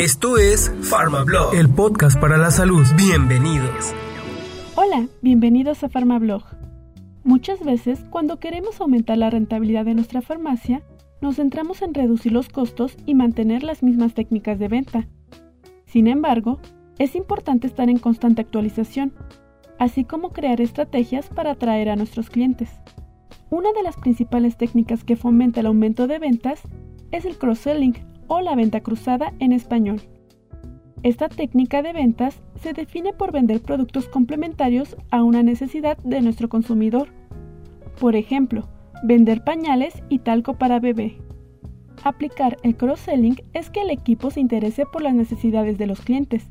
Esto es PharmaBlog, el podcast para la salud. Bienvenidos. Hola, bienvenidos a PharmaBlog. Muchas veces, cuando queremos aumentar la rentabilidad de nuestra farmacia, nos centramos en reducir los costos y mantener las mismas técnicas de venta. Sin embargo, es importante estar en constante actualización, así como crear estrategias para atraer a nuestros clientes. Una de las principales técnicas que fomenta el aumento de ventas es el cross-selling o la venta cruzada en español. Esta técnica de ventas se define por vender productos complementarios a una necesidad de nuestro consumidor. Por ejemplo, vender pañales y talco para bebé. Aplicar el cross-selling es que el equipo se interese por las necesidades de los clientes,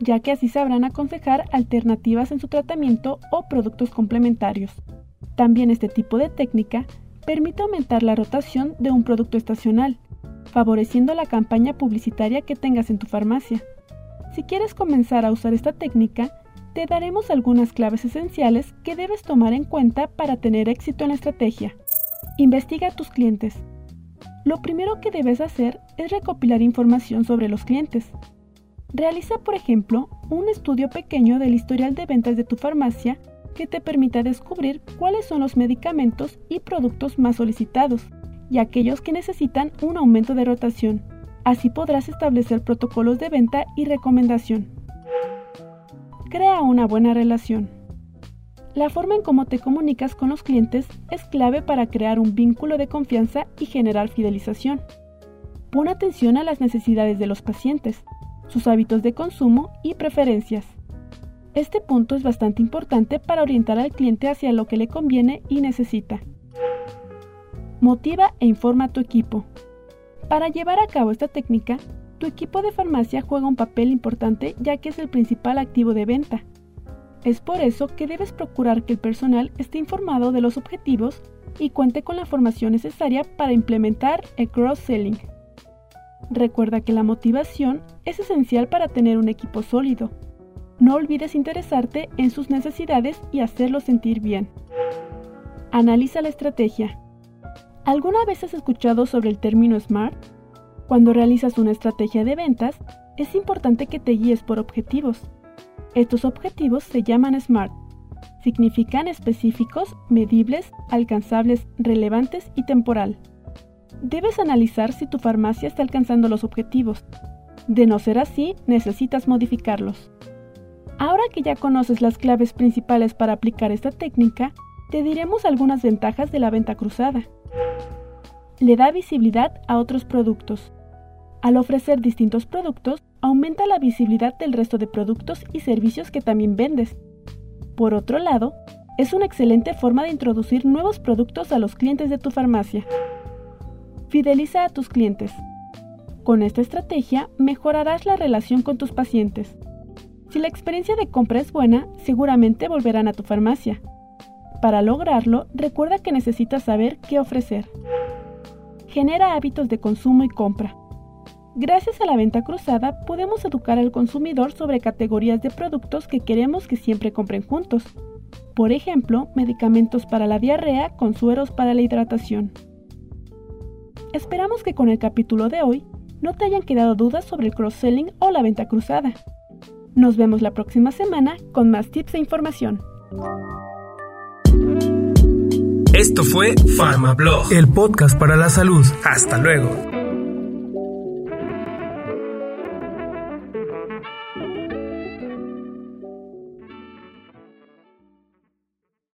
ya que así sabrán aconsejar alternativas en su tratamiento o productos complementarios. También este tipo de técnica permite aumentar la rotación de un producto estacional, favoreciendo la campaña publicitaria que tengas en tu farmacia. Si quieres comenzar a usar esta técnica, te daremos algunas claves esenciales que debes tomar en cuenta para tener éxito en la estrategia. Investiga a tus clientes. Lo primero que debes hacer es recopilar información sobre los clientes. Realiza, por ejemplo, un estudio pequeño del historial de ventas de tu farmacia que te permita descubrir cuáles son los medicamentos y productos más solicitados y aquellos que necesitan un aumento de rotación. Así podrás establecer protocolos de venta y recomendación. Crea una buena relación. La forma en cómo te comunicas con los clientes es clave para crear un vínculo de confianza y generar fidelización. Pon atención a las necesidades de los pacientes, sus hábitos de consumo y preferencias. Este punto es bastante importante para orientar al cliente hacia lo que le conviene y necesita. Motiva e informa a tu equipo. Para llevar a cabo esta técnica, tu equipo de farmacia juega un papel importante ya que es el principal activo de venta. Es por eso que debes procurar que el personal esté informado de los objetivos y cuente con la formación necesaria para implementar el cross-selling. Recuerda que la motivación es esencial para tener un equipo sólido no olvides interesarte en sus necesidades y hacerlos sentir bien. Analiza la estrategia. ¿Alguna vez has escuchado sobre el término SMART? Cuando realizas una estrategia de ventas, es importante que te guíes por objetivos. Estos objetivos se llaman SMART. Significan específicos, medibles, alcanzables, relevantes y temporal. Debes analizar si tu farmacia está alcanzando los objetivos. De no ser así, necesitas modificarlos. Ahora que ya conoces las claves principales para aplicar esta técnica, te diremos algunas ventajas de la venta cruzada. Le da visibilidad a otros productos. Al ofrecer distintos productos, aumenta la visibilidad del resto de productos y servicios que también vendes. Por otro lado, es una excelente forma de introducir nuevos productos a los clientes de tu farmacia. Fideliza a tus clientes. Con esta estrategia mejorarás la relación con tus pacientes. Si la experiencia de compra es buena, seguramente volverán a tu farmacia. Para lograrlo, recuerda que necesitas saber qué ofrecer. Genera hábitos de consumo y compra. Gracias a la venta cruzada podemos educar al consumidor sobre categorías de productos que queremos que siempre compren juntos. Por ejemplo, medicamentos para la diarrea con sueros para la hidratación. Esperamos que con el capítulo de hoy no te hayan quedado dudas sobre el cross-selling o la venta cruzada. Nos vemos la próxima semana con más tips e información. Esto fue PharmaBlog, el podcast para la salud. Hasta luego.